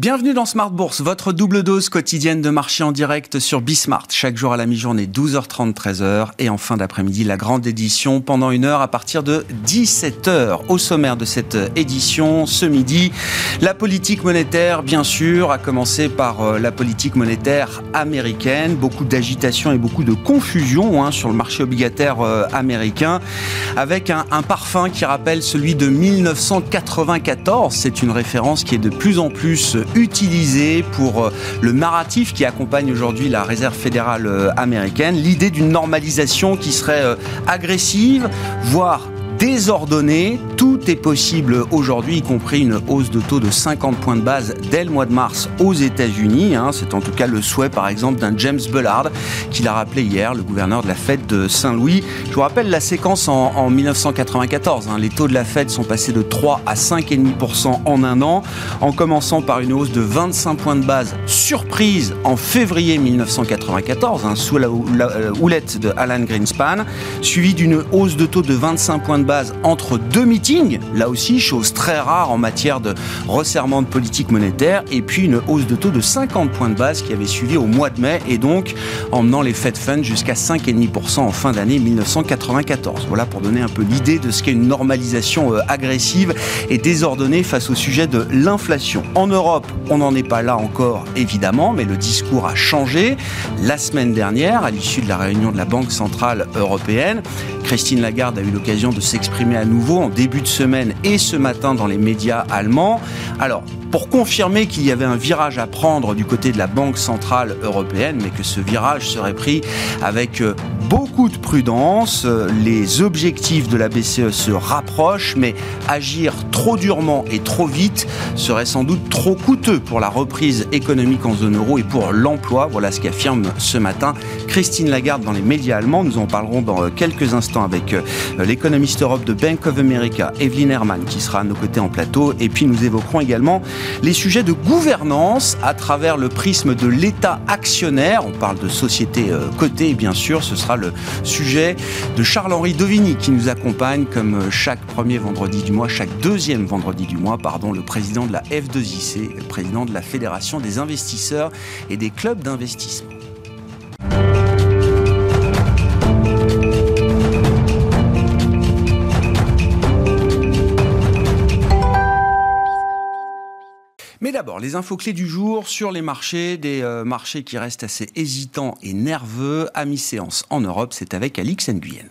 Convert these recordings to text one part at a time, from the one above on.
Bienvenue dans Smart Bourse, votre double dose quotidienne de marché en direct sur Bismart. Chaque jour à la mi-journée, 12h30, 13h. Et en fin d'après-midi, la grande édition pendant une heure à partir de 17h. Au sommaire de cette édition, ce midi, la politique monétaire, bien sûr, a commencé par euh, la politique monétaire américaine. Beaucoup d'agitation et beaucoup de confusion hein, sur le marché obligataire euh, américain. Avec un, un parfum qui rappelle celui de 1994. C'est une référence qui est de plus en plus utilisé pour euh, le narratif qui accompagne aujourd'hui la réserve fédérale euh, américaine, l'idée d'une normalisation qui serait euh, agressive, voire désordonnée. Tout est possible aujourd'hui, y compris une hausse de taux de 50 points de base dès le mois de mars aux États-Unis. Hein. C'est en tout cas le souhait, par exemple, d'un James Bullard, qui l'a rappelé hier, le gouverneur de la Fed de Saint-Louis. Je vous rappelle la séquence en, 1994. Hein. Les taux de la Fed sont passés de 3 à 5,5% en un an, en commençant par une hausse de 25 points de base surprise en février 1994, hein, sous la, euh, houlette de Alan Greenspan, suivi d'une hausse de taux de 25 points de base entre deux meetings, là aussi chose très rare en matière de resserrement de politique monétaire, et puis une hausse de taux de 50 points de base qui avait suivi au mois de mai, et donc emmenant les Fed Funds jusqu'à 5,5% en fin d'année 1994. Voilà pour donner un peu l'idée de ce qu'est une normalisation euh, agressive et désordonnée face au sujet de l'inflation. En Europe, on n'en est pas là encore, évidemment, mais le discours a changé. La semaine dernière, à l'issue de la réunion de la Banque Centrale Européenne, Christine Lagarde a eu l'occasion de s'exprimer à nouveau en début de semaine et ce matin dans les médias allemands. Alors, pour confirmer qu'il y avait un virage à prendre du côté de la Banque Centrale Européenne, mais que ce virage serait pris avec euh, beaucoup de prudence. Euh, les objectifs de la BCE se rapprochent, mais agir trop durement et trop vite serait sans doute trop coûteux pour la reprise économique en zone euro et pour l'emploi. Voilà ce qu'affirme ce matin Christine Lagarde dans les médias allemands. Nous en parlerons dans euh, quelques instants avec l'économiste Europe de Bank of America, Evelyn Herman, qui sera à nos côtés en plateau. Et puis nous évoquerons également les sujets de gouvernance à travers le prisme de l'État actionnaire. On parle de société euh, cotée, bien sûr. Ce sera le sujet de Charles-Henri Dovini qui nous accompagne comme chaque premier vendredi du mois, chaque deuxième vendredi du mois, pardon, le président de la F2IC, le président de la Fédération des investisseurs et des clubs d'investissement. Les infos clés du jour sur les marchés, des euh, marchés qui restent assez hésitants et nerveux. À mi-séance en Europe, c'est avec Alix Nguyen.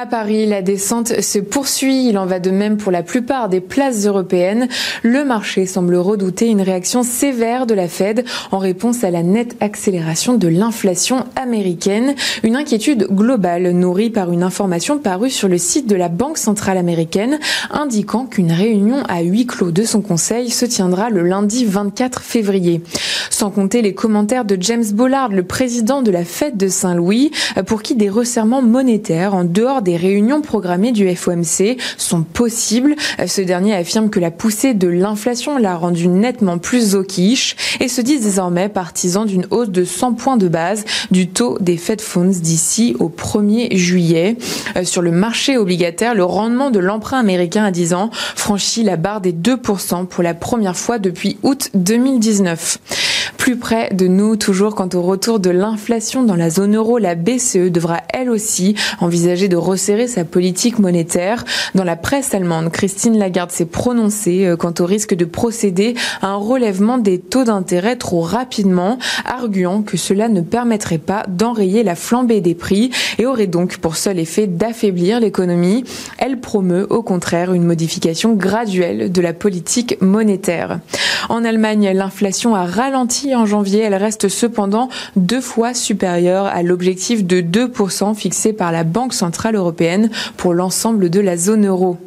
À Paris, la descente se poursuit. Il en va de même pour la plupart des places européennes. Le marché semble redouter une réaction sévère de la Fed en réponse à la nette accélération de l'inflation américaine. Une inquiétude globale nourrie par une information parue sur le site de la Banque centrale américaine indiquant qu'une réunion à huis clos de son conseil se tiendra le lundi 24 février. Sans compter les commentaires de James Bollard, le président de la Fed de Saint-Louis, pour qui des resserrements monétaires en dehors des réunions programmées du FOMC sont possibles. Ce dernier affirme que la poussée de l'inflation l'a rendu nettement plus au quiche et se dit désormais partisan d'une hausse de 100 points de base du taux des Fed Funds d'ici au 1er juillet. Euh, sur le marché obligataire, le rendement de l'emprunt américain à 10 ans franchit la barre des 2% pour la première fois depuis août 2019. Plus près de nous, toujours quant au retour de l'inflation dans la zone euro, la BCE devra elle aussi envisager de resserrer sa politique monétaire. Dans la presse allemande, Christine Lagarde s'est prononcée euh, quant au risque de procéder à un relèvement des taux d'intérêt trop rapidement, arguant que cela ne permettrait pas d'enrayer la flambée des prix et aurait donc pour seul effet d'affaiblir l'économie. Elle promeut au contraire une modification graduelle de la politique monétaire. En Allemagne, l'inflation a ralenti en janvier. Elle reste cependant deux fois supérieure à l'objectif de 2% fixé par la Banque centrale européenne pour l'ensemble de la zone euro.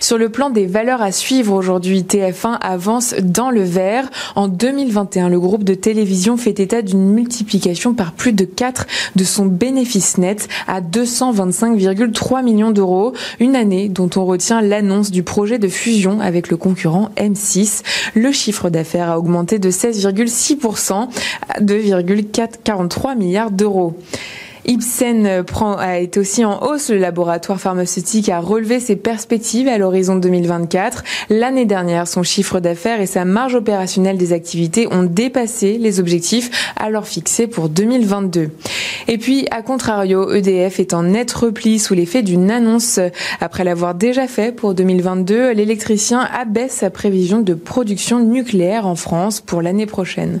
Sur le plan des valeurs à suivre aujourd'hui, TF1 avance dans le vert. En 2021, le groupe de télévision fait état d'une multiplication par plus de 4 de son bénéfice net à 225,3 millions d'euros. Une année dont on retient l'annonce du projet de fusion avec le concurrent M6. Le chiffre d'affaires a augmenté de 16,6% à 2,43 milliards d'euros. Ipsen prend, a été aussi en hausse. Le laboratoire pharmaceutique a relevé ses perspectives à l'horizon 2024. L'année dernière, son chiffre d'affaires et sa marge opérationnelle des activités ont dépassé les objectifs alors fixés pour 2022. Et puis, à contrario, EDF est en net repli sous l'effet d'une annonce. Après l'avoir déjà fait pour 2022, l'électricien abaisse sa prévision de production nucléaire en France pour l'année prochaine.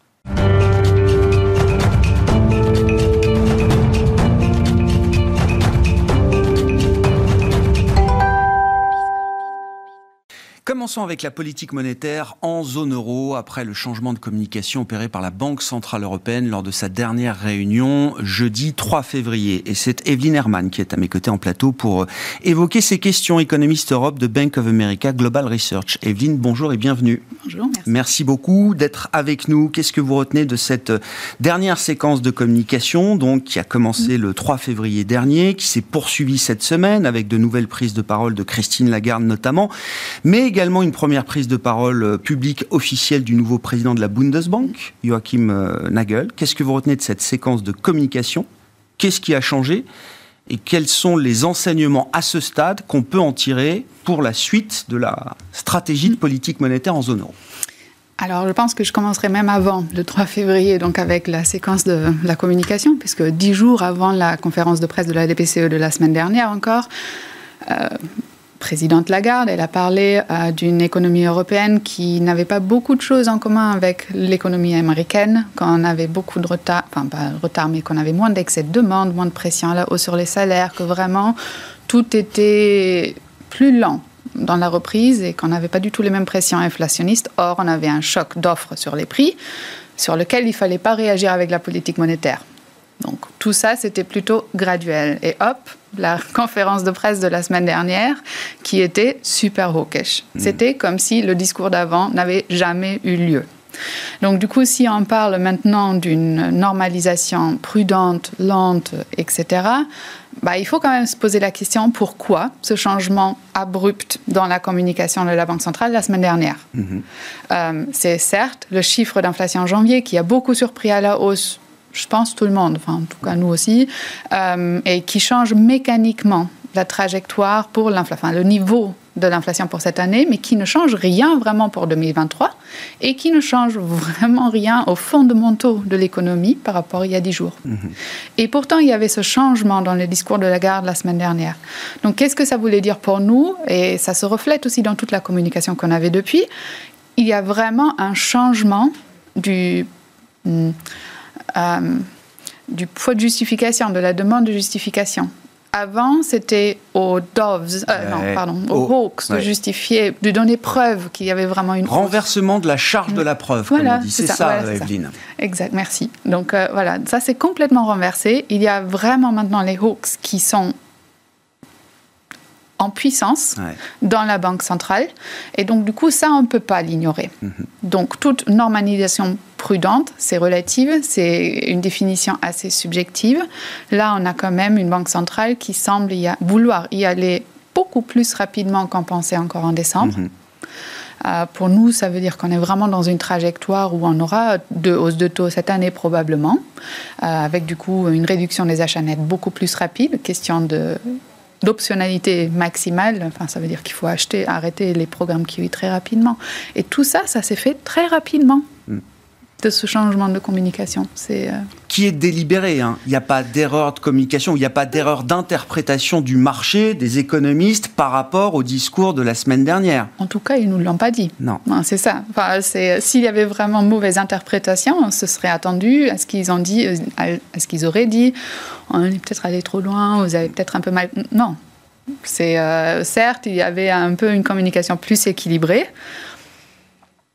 Commençons avec la politique monétaire en zone euro après le changement de communication opéré par la Banque Centrale Européenne lors de sa dernière réunion jeudi 3 février. Et c'est Evelyne Herman qui est à mes côtés en plateau pour évoquer ces questions. Économiste Europe de Bank of America Global Research. Evelyne, bonjour et bienvenue. Bonjour, merci. Merci beaucoup d'être avec nous. Qu'est-ce que vous retenez de cette dernière séquence de communication donc, qui a commencé le 3 février dernier, qui s'est poursuivie cette semaine avec de nouvelles prises de parole de Christine Lagarde notamment, mais également une première prise de parole euh, publique officielle du nouveau président de la Bundesbank, Joachim euh, Nagel. Qu'est-ce que vous retenez de cette séquence de communication? Qu'est-ce qui a changé? Et quels sont les enseignements à ce stade qu'on peut en tirer pour la suite de la stratégie de politique monétaire en zone euro? Alors, je pense que je commencerai même avant le 3 février, donc avec la séquence de la communication, puisque dix jours avant la conférence de presse de la DPCE de la semaine dernière encore, euh, présidente Lagarde, elle a parlé euh, d'une économie européenne qui n'avait pas beaucoup de choses en commun avec l'économie américaine, qu'on avait beaucoup de retard, enfin pas retard, mais qu'on avait moins d'excès de demande, moins de pression à la hausse sur les salaires, que vraiment tout était plus lent dans la reprise et qu'on n'avait pas du tout les mêmes pressions inflationnistes. Or, on avait un choc d'offres sur les prix sur lequel il ne fallait pas réagir avec la politique monétaire. Donc tout ça, c'était plutôt graduel. Et hop, la conférence de presse de la semaine dernière, qui était super hawkish. Hmm. C'était comme si le discours d'avant n'avait jamais eu lieu. Donc du coup, si on parle maintenant d'une normalisation prudente, lente, etc., bah, il faut quand même se poser la question pourquoi ce changement abrupt dans la communication de la Banque centrale la semaine dernière? Hmm. Euh, c'est certes le chiffre d'inflation en janvier qui a beaucoup surpris à la hausse je pense tout le monde, enfin en tout cas nous aussi, euh, et qui change mécaniquement la trajectoire pour l'inflation, enfin, le niveau de l'inflation pour cette année, mais qui ne change rien vraiment pour 2023 et qui ne change vraiment rien aux fondamentaux de l'économie par rapport à il y a dix jours. Mhm. Et pourtant, il y avait ce changement dans le discours de Lagarde la semaine dernière. Donc, qu'est-ce que ça voulait dire pour nous? Et ça se reflète aussi dans toute la communication qu'on avait depuis. Il y a vraiment un changement du... Hmm, du poids de justification, de la demande de justification. Avant, c'était aux doves, euh, non, pardon, aux hawks de justifier, de donner preuve qu'il y avait vraiment une renversement de la charge de la preuve. Voilà, c'est ça, ça Evelyne. Exact, merci. Donc euh, voilà, ça c'est complètement renversé. Il y a vraiment maintenant les hawks qui sont en puissance dans la banque centrale. Et donc, du coup, ça, on ne peut pas l'ignorer. Mhm. Donc, toute normalisation prudente, c'est relative, c'est une définition assez subjective. Là, on a quand même une banque centrale qui semble y vouloir y aller beaucoup plus rapidement qu'en pensait encore en décembre. Mhm. Euh, pour nous, ça veut dire qu'on est vraiment dans une trajectoire où on aura deux hausses de taux cette année probablement, euh, avec du coup une réduction des achats nets beaucoup plus rapide, question de d'optionnalité maximale, enfin, ça veut dire qu'il faut acheter, arrêter les programmes qui très rapidement. Et tout ça, ça s'est fait très rapidement. Mm. de ce changement de communication. C'est euh, qui est délibéré. Hein. Il n'y a pas d'erreur de communication, il n'y a pas d'erreur d'interprétation du marché des économistes par rapport au discours de la semaine dernière. En tout cas, ils nous l'ont pas dit. Non. c'est ça. Enfin, s'il y avait vraiment mauvaise interprétation, on se serait attendu à ce qu'ils ont dit, euh, à ce qu'ils auraient dit. On est peut-être allé trop loin, vous avez peut-être un peu mal. Non. C'est euh, certes, il y avait un peu une communication plus équilibrée.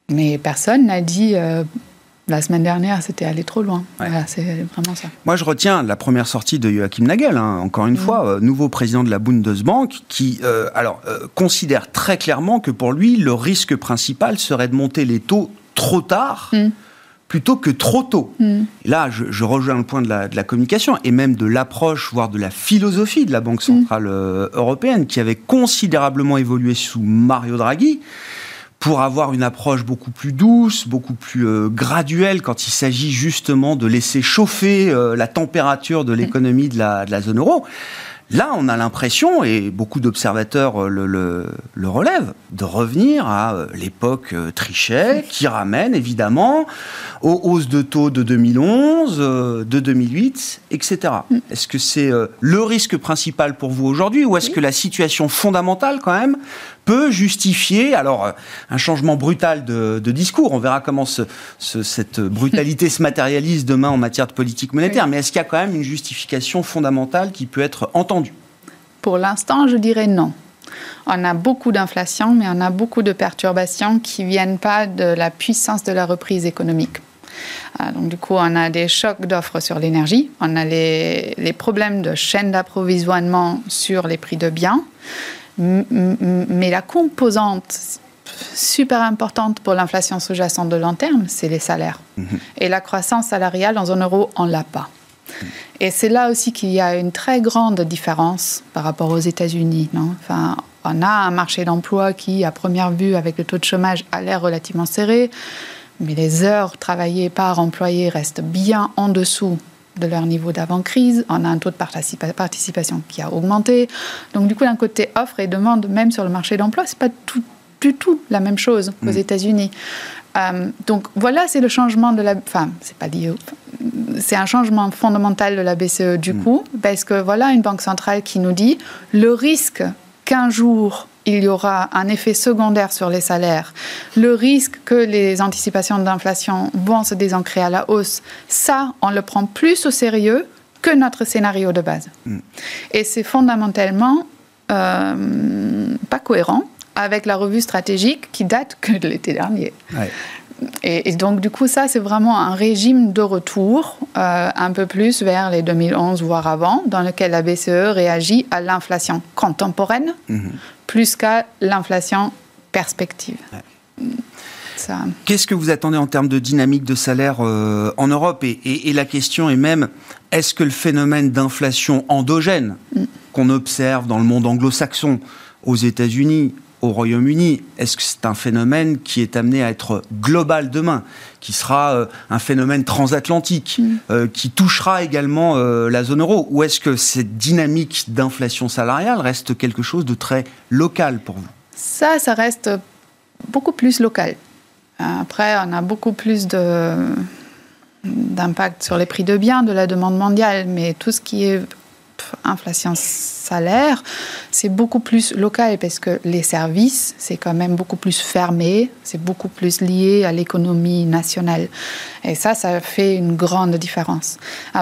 Mais personne n'a dit la semaine dernière, c'était aller trop loin. c'est vraiment ça. Moi, je retiens la première sortie de Joachim Nagel, hein, encore une mm. fois, euh, nouveau président de la Bundesbank, qui euh, alors, euh, considère très clairement que pour lui, le risque principal serait de monter les taux trop tard. Mm. plutôt que trop tôt. Mm. Et là, je, rejoins le point de la, de la, communication et même de l'approche, voire de la philosophie de la Banque Centrale Européenne, qui avait considérablement évolué sous Mario Draghi pour avoir une approche beaucoup plus douce, beaucoup plus euh, graduelle quand il s'agit justement de laisser chauffer euh, la température de l'économie de la, de la zone euro. Là, on a l'impression, et beaucoup d'observateurs euh, le, le, le, relèvent, de revenir à l'époque Trichet, qui ramène évidemment aux hausses de taux de 2011, de 2008, etc. Mm. Est-ce que c'est le risque principal pour vous aujourd'hui, ou est-ce que la situation fondamentale, quand même, peut justifier alors un changement brutal de, de discours. On verra comment ce, ce, cette brutalité se matérialise demain en matière de politique monétaire. Mais est-ce qu'il y a quand même une justification fondamentale qui peut être entendue? Pour l'instant, je dirais non. On a beaucoup d'inflation, mais on a beaucoup de perturbations qui ne viennent pas de la puissance de la reprise économique. Ah, donc, du coup, on a des chocs d'offres sur l'énergie, on a les, les problèmes de chaîne d'approvisionnement sur les prix de biens, mais la composante super importante pour l'inflation sous-jacente de long terme, c'est les salaires. -hmm. Et la croissance salariale en zone euro, on ne l'a pas. Et c'est là aussi qu'il y a une très grande différence par rapport aux États-Unis. Enfin, on a un marché d'emploi qui, à première vue, avec le taux de chômage, a l'air relativement serré, mais les heures travaillées par employé restent bien en dessous de leur niveau d'avant-crise. On a un taux de participa participation qui a augmenté. Donc, du coup, d'un côté, offre et demande, même sur le marché d'emploi, ce n'est pas tout, du tout la même chose qu'aux mmh. États-Unis. Euh, donc, voilà, c'est le changement de la. Enfin, c'est pas lié. C'est un changement fondamental de la BCE, du mmh. coup, parce que voilà une banque centrale qui nous dit le risque qu'un jour il y aura un effet secondaire sur les salaires, le risque que les anticipations d'inflation vont se désancrer à la hausse, ça, on le prend plus au sérieux que notre scénario de base. Mm. Et c'est fondamentalement euh, pas cohérent avec la revue stratégique qui date que de l'été dernier. Ouais. Et, et, donc, du coup, ça, c'est vraiment un régime de retour, euh, un peu plus vers les 2011, voire avant, dans lequel la BCE réagit à l'inflation contemporaine, -hmm. plus qu'à l'inflation perspective. Ouais. Qu'est-ce que vous attendez en termes de dynamique de salaire euh, en Europe et, et, et, la question est même, est-ce que le phénomène d'inflation endogène mm. qu'on observe dans le monde anglo-saxon, aux États-Unis, au Royaume-Uni Est-ce que c'est un phénomène qui est amené à être global demain, qui sera euh, un phénomène transatlantique, mm. euh, qui touchera également euh, la zone euro? Ou est-ce que cette dynamique d'inflation salariale reste quelque chose de très local pour vous? Ça, ça reste beaucoup plus local. Après, on a beaucoup plus de d'impact sur les prix de biens de la demande mondiale, mais tout ce qui est inflation salaire, c'est beaucoup plus local parce que les services, c'est quand même beaucoup plus fermé, c'est beaucoup plus lié à l'économie nationale. Et ça, ça fait une grande différence.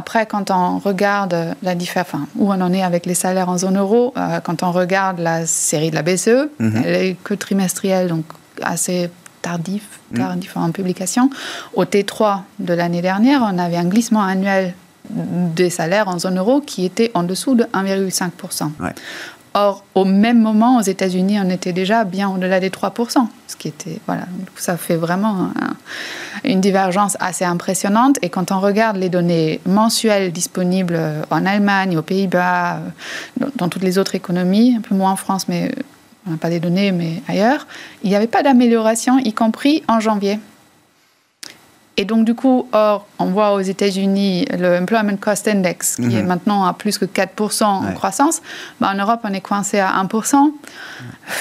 Après, quand on regarde la différence, enfin, où on en est avec les salaires en zone euro, euh, quand on regarde la série de la BCE, -hmm. elle est que trimestrielle, donc assez tardif, tardif mm -hmm. en publication. Au T3 de l'année dernière, on avait un glissement annuel des salaires en zone euro qui étaient en dessous de 1,5%. Ouais. Or, au même moment, aux États-Unis, on était déjà bien au-delà des 3%, ce qui était, voilà, ça fait vraiment un, une divergence assez impressionnante. Et quand on regarde les données mensuelles disponibles en Allemagne, aux Pays-Bas, dans, dans, toutes les autres économies, un peu moins en France, mais on n'a pas des données, mais ailleurs, il n'y avait pas d'amélioration, y compris en janvier. Et donc, du coup, or, on voit aux États-Unis le Employment Cost Index, qui mm -hmm. est maintenant à plus que 4% en croissance. Ben, en Europe, on est coincé à 1%.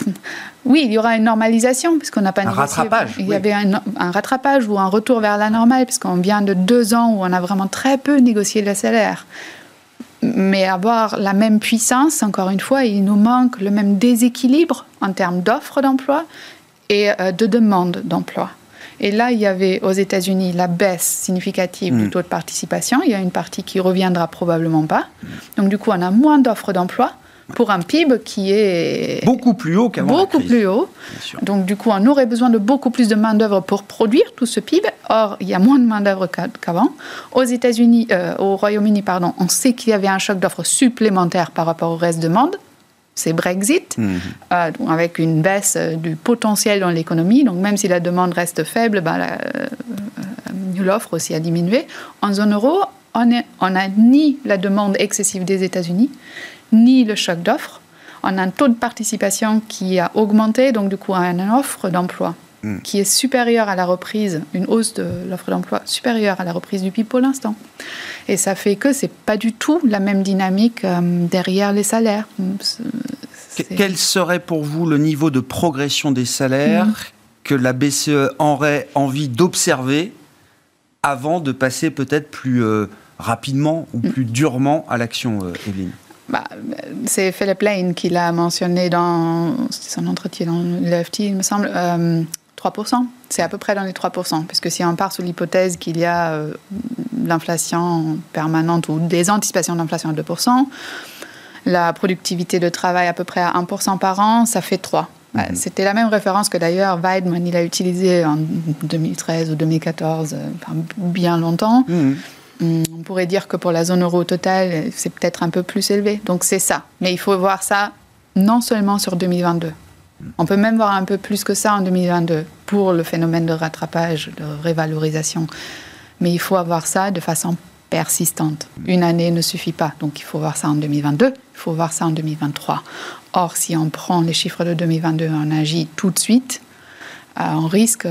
oui, il y aura une normalisation, puisqu'on n'a pas un rattrapage. Il y oui. avait un, un, rattrapage ou un retour vers la normale, puisqu'on vient de deux ans où on a vraiment très peu négocié le salaire. Mais avoir la même puissance, encore une fois, il nous manque le même déséquilibre en termes d'offres d'emploi et euh, de demande d'emploi. Et là, il y avait aux États-Unis la baisse significative mmh. du taux de participation. Il y a une partie qui reviendra probablement pas. Donc, du coup, on a moins d'offres d'emploi pour un PIB qui est beaucoup plus haut qu'avant. Beaucoup plus haut. Donc, du coup, on aurait besoin de beaucoup plus de main-d'œuvre pour produire tout ce PIB. Or, il y a moins de main-d'œuvre qu'avant. Aux États-Unis, euh, au Royaume-Uni, pardon, on sait qu'il y avait un choc d'offres supplémentaire par rapport au reste de monde c'est Brexit, mmh. euh, avec une baisse du potentiel dans l'économie. Donc même si la demande reste faible, ben, l'offre euh, aussi a diminué. En zone euro, on n'a ni la demande excessive des États-Unis, ni le choc d'offres. On a un taux de participation qui a augmenté, donc du coup, on a une offre d'emploi hmm. qui est supérieure à la reprise, une hausse de l'offre d'emploi supérieure à la reprise du PIB pour l'instant. Et ça fait que c'est pas du tout la même dynamique euh, derrière les salaires. Quel serait pour vous le niveau de progression des salaires hmm. que la BCE aurait envie d'observer avant de passer peut-être plus euh, rapidement ou plus durement à l'action, euh, Evelyne? Bah, c'est Philip Lane qui l'a mentionné dans son entretien dans l'EFT, il me semble. 3%. Euh, c'est à peu près dans les 3%, puisque si on part sous l'hypothèse qu'il y a euh, l'inflation permanente ou des anticipations d'inflation à 2%, la productivité de travail à peu près à 1% par an, ça fait 3. Mhm. C'était la même référence que d'ailleurs Weidman, il a utilisé en 2013 ou 2014, euh, bien longtemps. Mhm. On pourrait dire que pour la zone euro totale, c'est peut-être un peu plus élevé. Donc c'est ça. Mais il faut voir ça non seulement sur 2022. On peut même voir un peu plus que ça en 2022 pour le phénomène de rattrapage, de révalorisation. Mais il faut avoir ça de façon persistante. Une année ne suffit pas. Donc il faut voir ça en 2022, il faut voir ça en 2023. Or, si on prend les chiffres de 2022 et on agit tout de suite, euh, on risque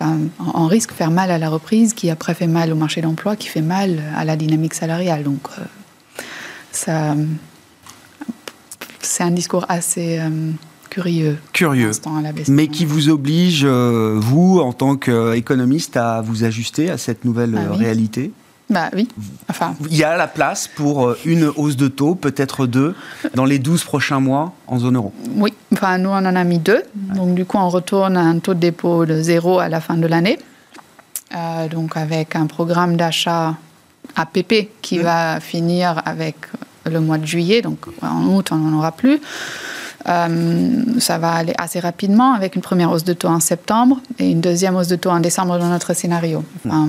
risque de faire mal à la reprise, qui après fait mal au marché d'emploi, qui fait mal à la dynamique salariale. Donc, euh, ça, c'est un discours assez euh, curieux. Curieux. Mais qui vous oblige, euh, vous, en tant qu'économiste, à vous ajuster à cette nouvelle ah réalité? Bah oui. Enfin. Il y a la place pour euh, une hausse de taux, peut-être deux, dans les 12 prochains mois en zone euro? Oui, enfin nous on en a mis deux. Donc du coup on retourne à un taux de dépôt de zéro à la fin de l'année. Euh, donc avec un programme d'achat APP qui va finir avec le mois de juillet. Donc en août on n'en aura plus. Euh, ça va aller assez rapidement avec une première hausse de taux en septembre et une deuxième hausse de taux en décembre dans notre scénario. Enfin,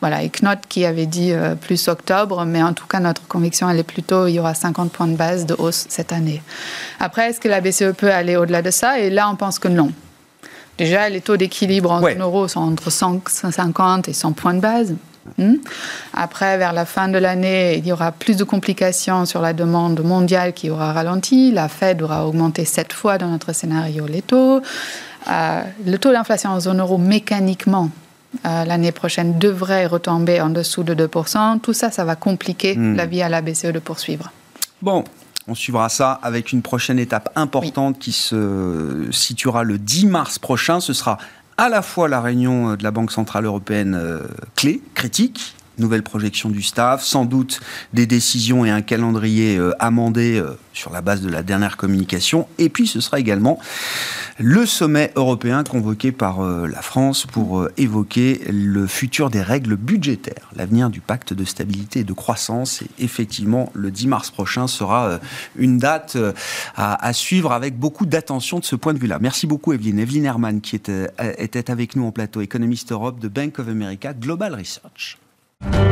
voilà, et Knot qui avait dit euh, plus octobre, mais en tout cas, notre conviction, elle est plutôt, il y aura 50 points de base de hausse cette année. Après, est-ce que la BCE peut aller au-delà de ça? Et là, on pense que non. Déjà, les taux d'équilibre en euros sont entre 150 et 100 points de base. Hmm? Après, vers la fin de l'année, il y aura plus de complications sur la demande mondiale qui aura ralenti. La Fed aura augmenté sept fois dans notre scénario les taux. Euh, le taux d'inflation en zone euro, mécaniquement, euh, l'année prochaine devrait retomber en dessous de 2%. Tout ça, ça va compliquer hmm. la vie à la BCE de poursuivre. Bon, on suivra ça avec une prochaine étape importante qui se situera le 10 mars prochain. Ce sera à la fois la réunion de la Banque Centrale Européenne euh, clé, critique, nouvelle projection du staff, sans doute des décisions et un calendrier euh, amendé euh, sur la base de la dernière communication. Et puis ce sera également le sommet européen convoqué par euh, la France pour évoquer le futur des règles budgétaires, l'avenir du pacte de stabilité et de croissance. Et effectivement, le 10 mars prochain sera une date à, suivre avec beaucoup d'attention de ce point de vue-là. Merci beaucoup Evelyne. Evelyne Herman qui était, avec nous en plateau, économiste Europe de Bank of America Global Research. フフフ。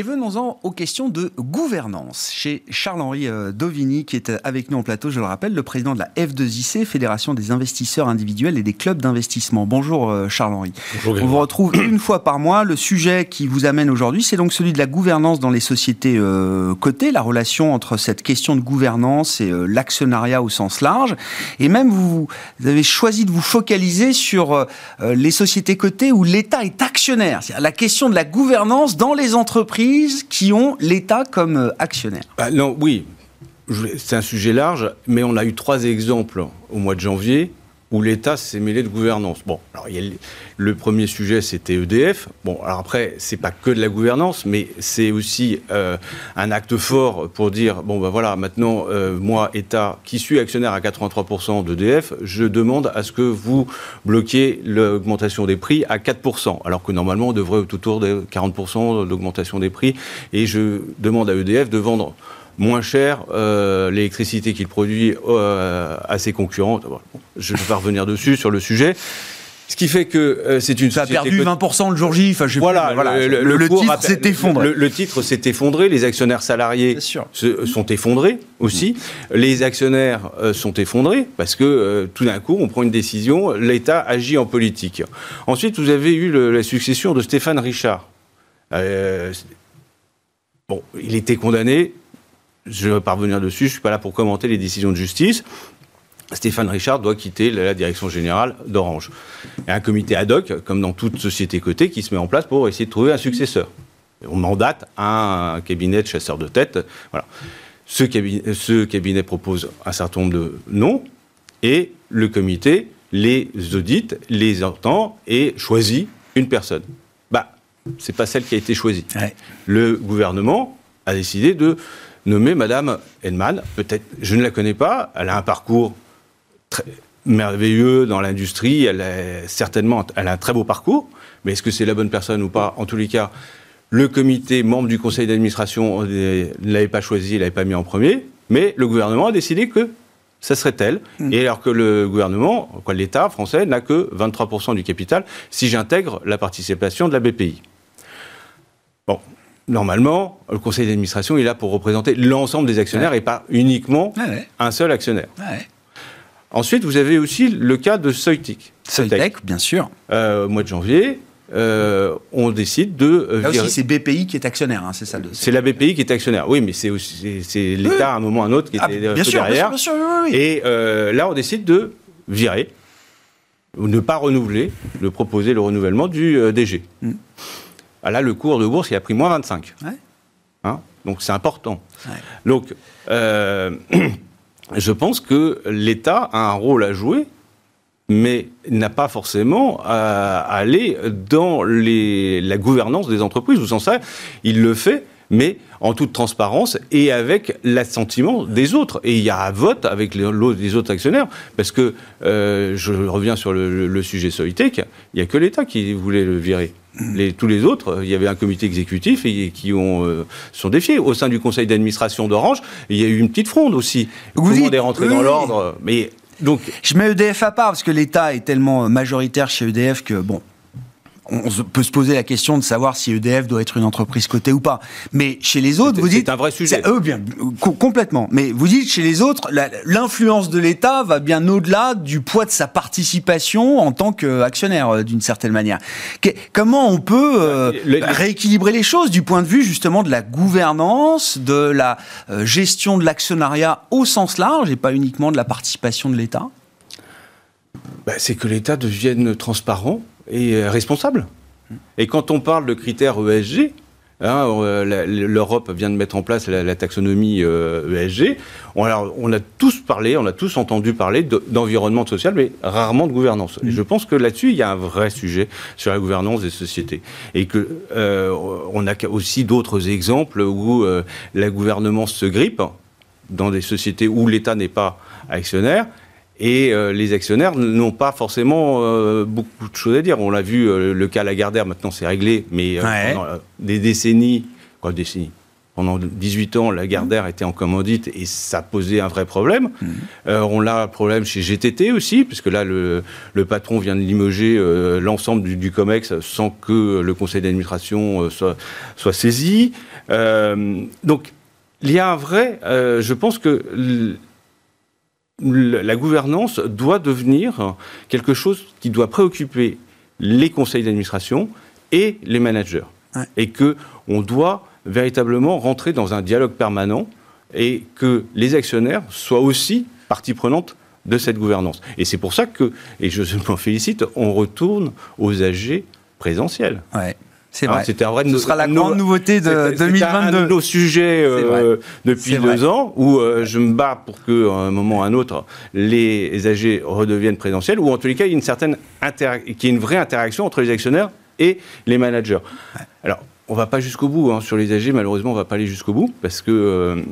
Et venons-en aux questions de gouvernance. Chez Charles-Henri euh, Dovini, qui est avec nous en plateau, je le rappelle, le président de la F2IC, Fédération des investisseurs individuels et des clubs d'investissement. Bonjour euh, Charles-Henri. On vous retrouve une fois par mois. Le sujet qui vous amène aujourd'hui, c'est donc celui de la gouvernance dans les sociétés euh, cotées, la relation entre cette question de gouvernance et l'actionnariat au sens large. Et même vous, vous, avez choisi de vous focaliser sur les sociétés cotées où l'État est actionnaire. C'est-à-dire la question de la gouvernance dans les entreprises qui ont l'État comme euh, actionnaire. Bah, non, oui, c'est un sujet large, mais on a eu trois exemples au mois de janvier où l'État s'est mêlé de gouvernance. Bon, alors le premier sujet, c'était EDF. Bon, alors après, c'est pas que de la gouvernance, mais c'est aussi euh, un acte fort pour dire bon ben voilà, maintenant euh, moi État qui suis actionnaire à 83% d'EDF, je demande à ce que vous bloquiez l'augmentation des prix à 4%, alors que normalement on devrait autour de 40% d'augmentation des prix, et je demande à EDF de vendre moins cher euh, l'électricité qu'il produit euh, à ses concurrents. Je ne vais pas revenir dessus sur le sujet. Ce qui fait que euh, c'est une Ça a perdu 20% le jour J. Enfin, voilà, le, titre s'est effondré. Le, titre s'est effondré. Les actionnaires salariés sont effondrés aussi. Les actionnaires sont effondrés parce que tout d'un coup, on prend une décision. L'État agit en politique. Ensuite, vous avez eu la succession de Stéphane Richard bon, il était condamné. Je ne vais pas revenir dessus. Je ne suis pas là pour commenter les décisions de justice. Stéphane Richard doit quitter la direction générale d'Orange. Il y a un comité ad hoc, comme dans toute société cotée, qui se met en place pour essayer de trouver un successeur. On mandate un cabinet de chasseurs de tête. Voilà. Ce cabinet, ce cabinet propose un certain nombre de noms et le comité les audite, les entend et choisit une personne. Bah, c'est pas celle qui a été choisie. Le gouvernement a décidé de nommer Madame Edman. Peut-être, je ne la connais pas. Elle a un parcours très merveilleux dans l'industrie. Elle a certainement, elle a un très beau parcours. Mais est-ce que c'est la bonne personne ou pas? En tous les cas, le comité, membre du conseil d'administration, ne l'avait pas choisi, ne l'avait pas mis en premier. Mais le gouvernement a décidé que ça serait elle. Mm. Et alors que le gouvernement, quoi, l'État français, n'a que 23% du capital si j'intègre la participation de la BPI. Bon, normalement, le conseil d'administration est là pour représenter l'ensemble des actionnaires et pas uniquement un seul actionnaire. Ensuite, vous avez aussi le cas de Soitic. Soitic, bien sûr. Euh, au mois de janvier, euh, on décide de. Euh, Là aussi, c'est BPI qui est actionnaire, hein, c'est ça. C'est la BPI qui est actionnaire. Oui, mais c'est l'État à un moment ou à un autre qui ah, était bien sûr, derrière. Bien sûr, bien sûr, Et là, on décide de virer ou ne pas renouveler, de proposer le renouvellement du DG. Mm. Ah, là, le cours de bourse, il a pris moins 25. Hein? Donc, c'est important. Donc, je pense que l'État a un rôle à jouer, mais n'a pas forcément à aller dans la gouvernance des entreprises. Vous en savez, il le fait, mais en toute transparence et avec l'assentiment des autres. Et il y a un vote avec les, autres actionnaires, parce que, euh, je reviens sur le, sujet Soitec, il n'y a que l'État qui voulait le virer. tous les autres, il y avait un comité exécutif et, qui ont, euh, sont défiés. Au sein du conseil d'administration d'Orange, il y a eu une petite fronde aussi. Vous Tout le monde est rentré dans l'ordre. Mais donc, je mets EDF à part parce que l'État est tellement majoritaire chez EDF que bon, on peut se poser la question de savoir si EDF doit être une entreprise cotée ou pas. Mais chez les autres, vous dites... C'est un vrai sujet. Eux, bien, complètement. Mais vous dites, chez les autres, l'influence de l'État va bien au-delà du poids de sa participation en tant qu'actionnaire, euh, d'une certaine manière. comment on peut euh, rééquilibrer les choses du point de vue, justement, de la gouvernance, de la euh, gestion de l'actionnariat au sens large, et pas uniquement de la participation de l'État? Bah, C'est que l'État devienne transparent et euh, responsable. Et quand on parle de critères ESG, hein, euh, l'Europe vient de mettre en place la, taxonomie ESG. Euh, e on, a tous parlé, on a tous entendu parler d'environnement social, mais rarement de gouvernance. Je pense que là-dessus, il y a un vrai sujet sur la gouvernance des sociétés. Et que on a aussi d'autres exemples où la gouvernance se grippe dans des sociétés où l'État n'est pas actionnaire et euh, les actionnaires n'ont pas forcément euh, beaucoup de choses à dire. On l'a vu, euh, le cas Lagardère, maintenant c'est réglé, mais pendant des décennies, quoi, décennies pendant 18 ans, Lagardère était en commandite et ça posait un vrai problème. Mmh. on a un problème chez GTT aussi, puisque là, le, patron vient de limoger l'ensemble du, COMEX sans que le conseil d'administration soit, soit, saisi. donc, il y a un vrai... je pense que la gouvernance doit devenir quelque chose qui doit préoccuper les conseils d'administration et les managers. Et que on doit véritablement rentrer dans un dialogue permanent et que les actionnaires soient aussi partie prenante de cette gouvernance. Et c'est pour ça que, et je m'en félicite, on retourne aux AG présentiels. C'est vrai. C'était un vrai Ce sera la grande nouveauté de 2022. un de nos sujets euh, depuis deux ans où euh, je me bats pour qu'à un moment ou à un autre, les AG redeviennent présentiels ou en tous les cas, il y ait une certaine qu'il y ait une vraie interaction entre les actionnaires et les managers. Alors, on ne va pas jusqu'au bout. Hein. Sur les AG, malheureusement, on ne va pas aller jusqu'au bout parce que euh,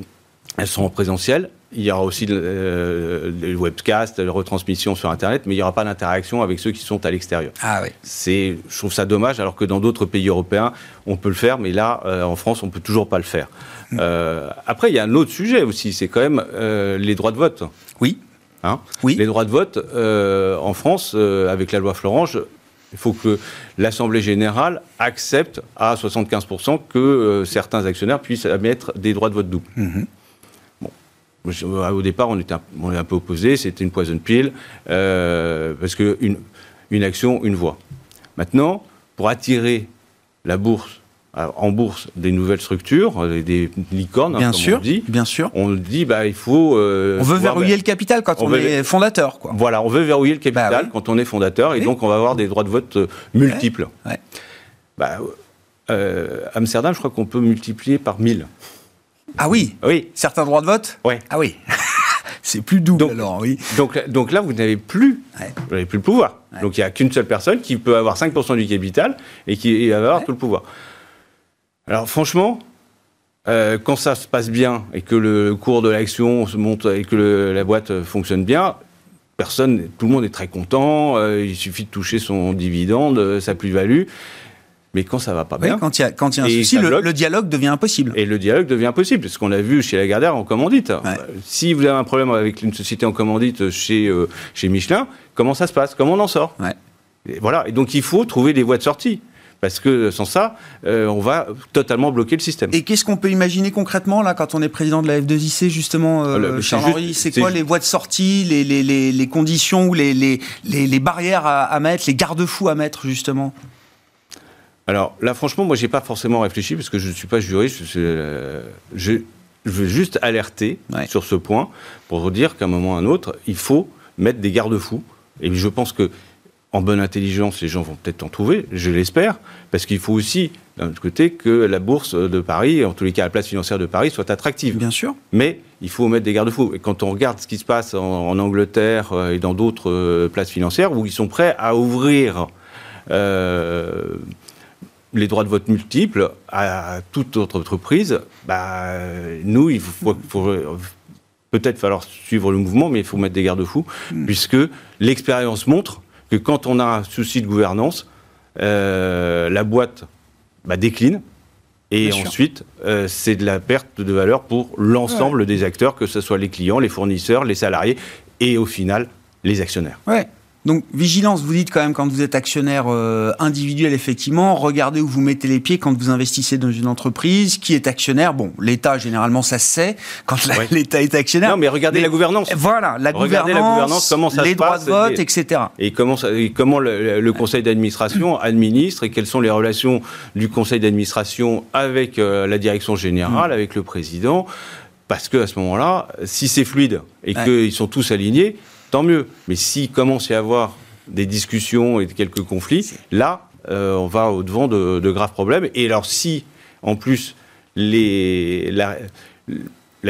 elles sont en présentiel. Il y aura aussi euh, des webcasts, des retransmissions sur Internet, mais il n'y aura pas d'interaction avec ceux qui sont à l'extérieur. Ah oui. C'est, je trouve ça dommage, alors que dans d'autres pays européens, on peut le faire, mais là, euh, en France, on ne peut toujours pas le faire. Hmm. Euh, après, il y a un autre sujet aussi, c'est quand même les droits de vote. Oui. Hein? Oui. Les droits de vote en France, avec la loi Florange, il faut que l'Assemblée générale accepte à 75% que certains actionnaires puissent émettre des droits de vote doux. Mhm. Au départ, on était un, on est un peu opposés, c'était une poison pile, euh, parce qu'une une action, une voix. Maintenant, pour attirer la bourse en bourse des nouvelles structures, euh, des licornes, hein, bien comme sûr, on dit. Bien sûr. On dit, bah, il faut. on veut verrouiller le capital quand on, est fondateur, quoi. Voilà, on veut verrouiller le capital bah quand on est fondateur, et donc on va avoir des droits de vote multiples. Bah, Amsterdam, je crois qu'on peut multiplier par 1000. Ah oui Oui. Certains droits de vote Oui. Ah oui. C'est plus double donc, alors, oui. Donc, donc là, vous n'avez plus, vous n'avez plus le pouvoir. Donc il n'y a qu'une seule personne qui peut avoir 5% du capital et qui va avoir tout le pouvoir. Alors franchement, euh, quand ça se passe bien et que le cours de l'action se monte et que la boîte fonctionne bien, personne, tout le monde est très content. Euh, il suffit de toucher son dividende, sa plus-value. Mais quand ça va pas bien. Quand il y a, quand y a un souci, le, dialogue devient impossible. Et le dialogue devient impossible, parce qu'on l'a vu chez Lagardère en commandite. Euh, si vous avez un problème avec une société en commandite chez, euh, chez Michelin, comment ça se passe? Comment on en sort? Et Voilà. Et donc il faut trouver des voies de sortie. Parce que sans ça, euh, on va totalement bloquer le système. Et qu'est-ce qu'on peut imaginer concrètement, là, quand on est président de la F2IC, justement, Charles-Henri C'est quoi les voies de sortie, les, les, les, les conditions ou les, les, barrières à, à mettre, les garde-fous à mettre, justement? Alors là, franchement, moi, j'ai pas forcément réfléchi parce que je ne suis pas juriste. Euh, je, veux juste alerter sur ce point pour vous dire qu'à un moment ou à un autre, il faut mettre des garde-fous. Et je pense que en bonne intelligence, les gens vont peut-être en trouver, je l'espère, parce qu'il faut aussi, d'un autre côté, que la bourse de Paris, en tous les cas la place financière de Paris, soit attractive. Bien sûr. Mais il faut mettre des garde-fous. Et quand on regarde ce qui se passe en, Angleterre euh, et dans d'autres euh, places financières, où ils sont prêts à ouvrir les droits de vote multiples à toute autre entreprise, bah, nous, il faut, peut-être falloir suivre le mouvement, mais il faut mettre des garde-fous, hmm. puisque l'expérience montre que quand on a un souci de gouvernance, euh, la boîte bah, décline. Et ensuite, euh, c'est de la perte de valeur pour l'ensemble des acteurs, que ce soit les clients, les fournisseurs, les salariés et au final, les actionnaires. Ouais. Donc vigilance, vous dites quand même quand vous êtes actionnaire euh, individuel, effectivement, regardez où vous mettez les pieds quand vous investissez dans une entreprise qui est actionnaire? Bon, l'État généralement ça se sait quand l'État est actionnaire. Non, mais regardez la gouvernance. Voilà, la gouvernance, comment ça les droits de vote, etc. Et comment, comment le, conseil d'administration administre et quelles sont les relations du conseil d'administration avec euh, la direction générale, mm. avec le président? Parce que à ce moment-là, si c'est fluide et qu'ils sont tous alignés, tant mieux. Mais s'il commence à y avoir des discussions et quelques conflits, là, euh, on va au-devant de, graves problèmes. Et alors, si, en plus, les, la,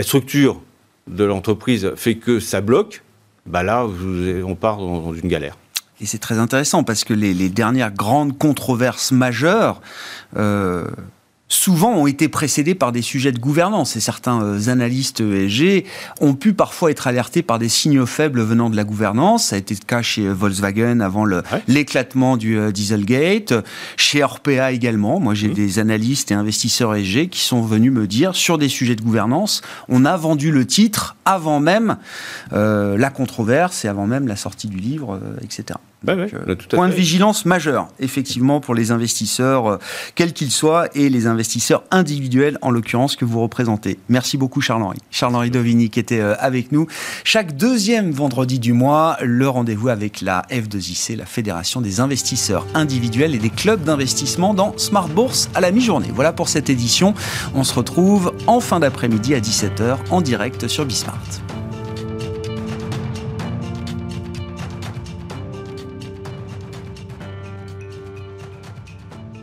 structure de l'entreprise fait que ça bloque, bah là, on part dans, une galère. Et c'est très intéressant parce que les, dernières grandes controverses majeures euh, souvent ont été précédés par des sujets de gouvernance et certains euh, analystes ESG ont pu parfois être alertés par des signaux faibles venant de la gouvernance. Ça a été le cas chez Volkswagen avant l'éclatement du euh, Dieselgate, chez Orpea également. Moi, j'ai mmh. des analystes et investisseurs ESG qui sont venus me dire sur des sujets de gouvernance, on a vendu le titre avant même euh, la controverse et avant même la sortie du livre, etc. Bah euh, point de vigilance majeur, effectivement, pour les investisseurs, euh, quels qu'ils soient, et les investisseurs individuels, en l'occurrence, que vous représentez. Merci beaucoup, Charles-Henri. Charles-Henri Dovini, qui était euh, avec nous. Chaque deuxième vendredi du mois, le rendez-vous avec la F2IC, la Fédération des investisseurs individuels et des clubs d'investissement dans Smart Bourse à la mi-journée. Voilà pour cette édition. On se retrouve en fin d'après-midi à 17h en direct sur Bismart.